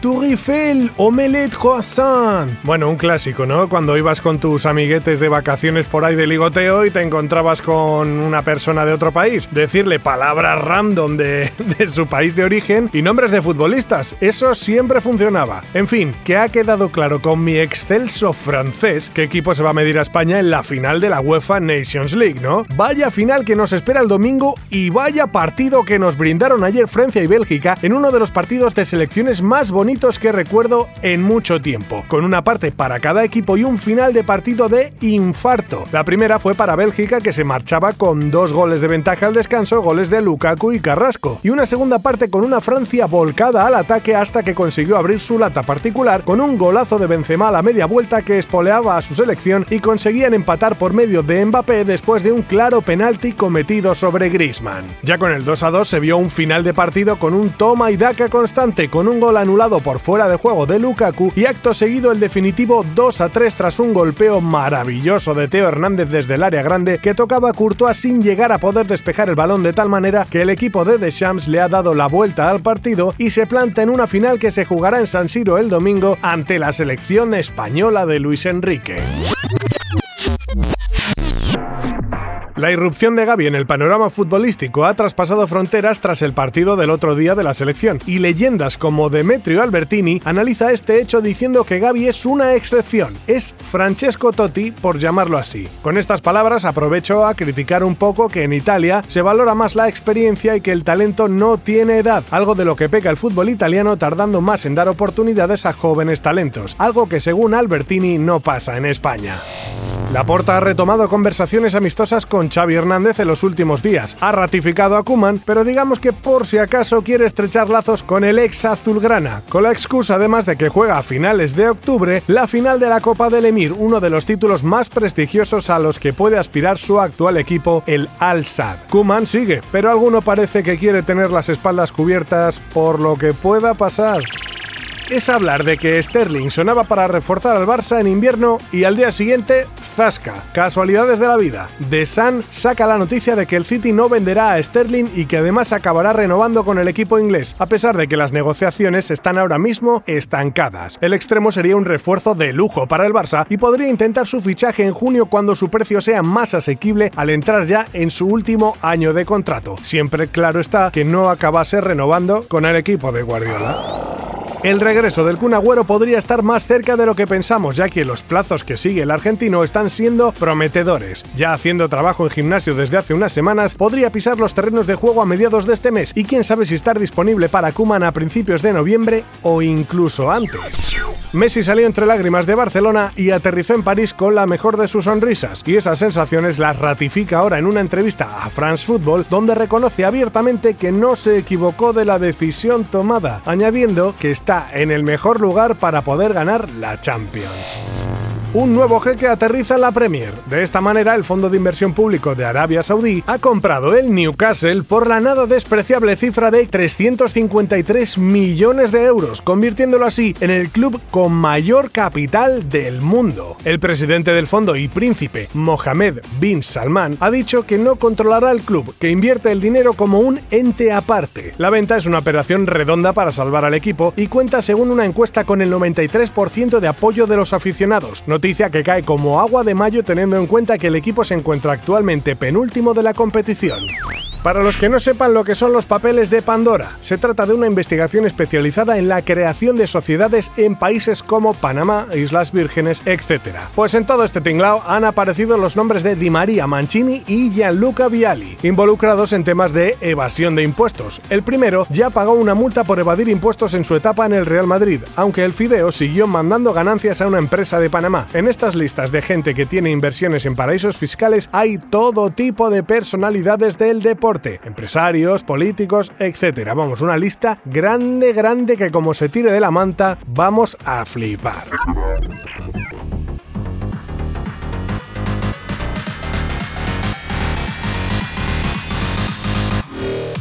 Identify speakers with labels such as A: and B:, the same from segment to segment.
A: Tour Eiffel, omelette croissant. Bueno, un clásico, ¿no? Cuando ibas con tus amiguetes de vacaciones por ahí de ligoteo y te encontrabas con una persona de otro país, decirle palabras random de, de su país de origen y nombres de futbolistas. Eso siempre funcionaba. En fin, que ha quedado claro con mi excelso francés qué equipo se va a medir a España en la final de la UEFA Nations League, ¿no? Vaya final que nos espera el domingo y vaya partido que nos brindaron ayer Francia y Bélgica en uno de los partidos de selecciones más bonitos que recuerdo en mucho tiempo, con una parte para cada equipo y un final de partido de infarto. La primera fue para Bélgica que se marchaba con dos goles de ventaja al descanso, goles de Lukaku y Carrasco, y una segunda parte con una Francia volcada al ataque hasta que consiguió abrir su lata particular con un golazo de Benzema a la media vuelta que espoleaba a su selección y conseguían empatar por medio de Mbappé después de un claro penalti cometido sobre Griezmann. Ya con el 2 a 2 se vio un final de partido con un toma y daca constante con un gol anulado por fuera de juego de Lukaku y acto seguido el definitivo 2 a 3 tras un golpeo maravilloso de Teo Hernández desde el área grande que tocaba a Courtois sin llegar a poder despejar el balón de tal manera que el equipo de Deschamps le ha dado la vuelta al partido y se planta en una final que se jugará en San Siro el domingo ante la selección española de Luis Enrique. La irrupción de Gaby en el panorama futbolístico ha traspasado fronteras tras el partido del otro día de la selección, y leyendas como Demetrio Albertini analiza este hecho diciendo que Gaby es una excepción, es Francesco Totti por llamarlo así. Con estas palabras aprovecho a criticar un poco que en Italia se valora más la experiencia y que el talento no tiene edad, algo de lo que peca el fútbol italiano tardando más en dar oportunidades a jóvenes talentos, algo que según Albertini no pasa en España. Laporta ha retomado conversaciones amistosas con Xavi Hernández en los últimos días. Ha ratificado a Kuman, pero digamos que por si acaso quiere estrechar lazos con el ex azulgrana, con la excusa además de que juega a finales de octubre la final de la Copa del Emir, uno de los títulos más prestigiosos a los que puede aspirar su actual equipo, el Al-Sad. Kuman sigue, pero alguno parece que quiere tener las espaldas cubiertas por lo que pueda pasar es hablar de que Sterling sonaba para reforzar al Barça en invierno y al día siguiente, zasca. Casualidades de la vida. The Sun saca la noticia de que el City no venderá a Sterling y que además acabará renovando con el equipo inglés, a pesar de que las negociaciones están ahora mismo estancadas. El extremo sería un refuerzo de lujo para el Barça y podría intentar su fichaje en junio cuando su precio sea más asequible al entrar ya en su último año de contrato. Siempre claro está que no acabase renovando con el equipo de Guardiola. El regreso del Kun Agüero podría estar más cerca de lo que pensamos, ya que los plazos que sigue el argentino están siendo prometedores. Ya haciendo trabajo en gimnasio desde hace unas semanas, podría pisar los terrenos de juego a mediados de este mes y quién sabe si estar disponible para Kuman a principios de noviembre o incluso antes. Messi salió entre lágrimas de Barcelona y aterrizó en París con la mejor de sus sonrisas, y esas sensaciones las ratifica ahora en una entrevista a France Football, donde reconoce abiertamente que no se equivocó de la decisión tomada, añadiendo que está en el mejor lugar para poder ganar la Champions un nuevo jeque aterriza en la Premier. De esta manera, el Fondo de Inversión Público de Arabia Saudí ha comprado el Newcastle por la nada despreciable cifra de 353 millones de euros, convirtiéndolo así en el club con mayor capital del mundo. El presidente del fondo y príncipe, Mohammed bin Salman, ha dicho que no controlará el club, que invierte el dinero como un ente aparte. La venta es una operación redonda para salvar al equipo y cuenta según una encuesta con el 93% de apoyo de los aficionados, noticia que cae como agua de mayo teniendo en cuenta que el equipo se encuentra actualmente penúltimo de la competición. Para los que no sepan lo que son los papeles de Pandora, se trata de una investigación especializada en la creación de sociedades en países como Panamá, Islas Vírgenes, etc. Pues en todo este tinglao han aparecido los nombres de Di María Mancini y Gianluca Vialli, involucrados en temas de evasión de impuestos. El primero ya pagó una multa por evadir impuestos en su etapa en el Real Madrid, aunque el Fideo siguió mandando ganancias a una empresa de Panamá. En estas listas de gente que tiene inversiones en paraísos fiscales hay todo tipo de personalidades del deporte empresarios, políticos, etc. Vamos, una lista grande, grande que como se tire de la manta, vamos a flipar.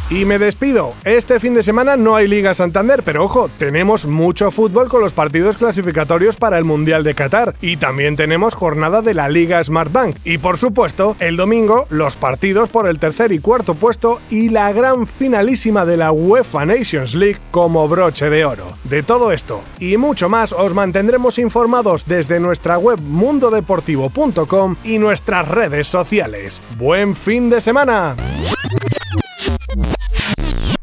A: Y me despido. Este fin de semana no hay Liga Santander, pero ojo, tenemos mucho fútbol con los partidos clasificatorios para el Mundial de Qatar. Y también tenemos jornada de la Liga Smartbank. Y por supuesto, el domingo, los partidos por el tercer y cuarto puesto y la gran finalísima de la UEFA Nations League como broche de oro. De todo esto y mucho más os mantendremos informados desde nuestra web mundodeportivo.com y nuestras redes sociales. ¡Buen fin de semana!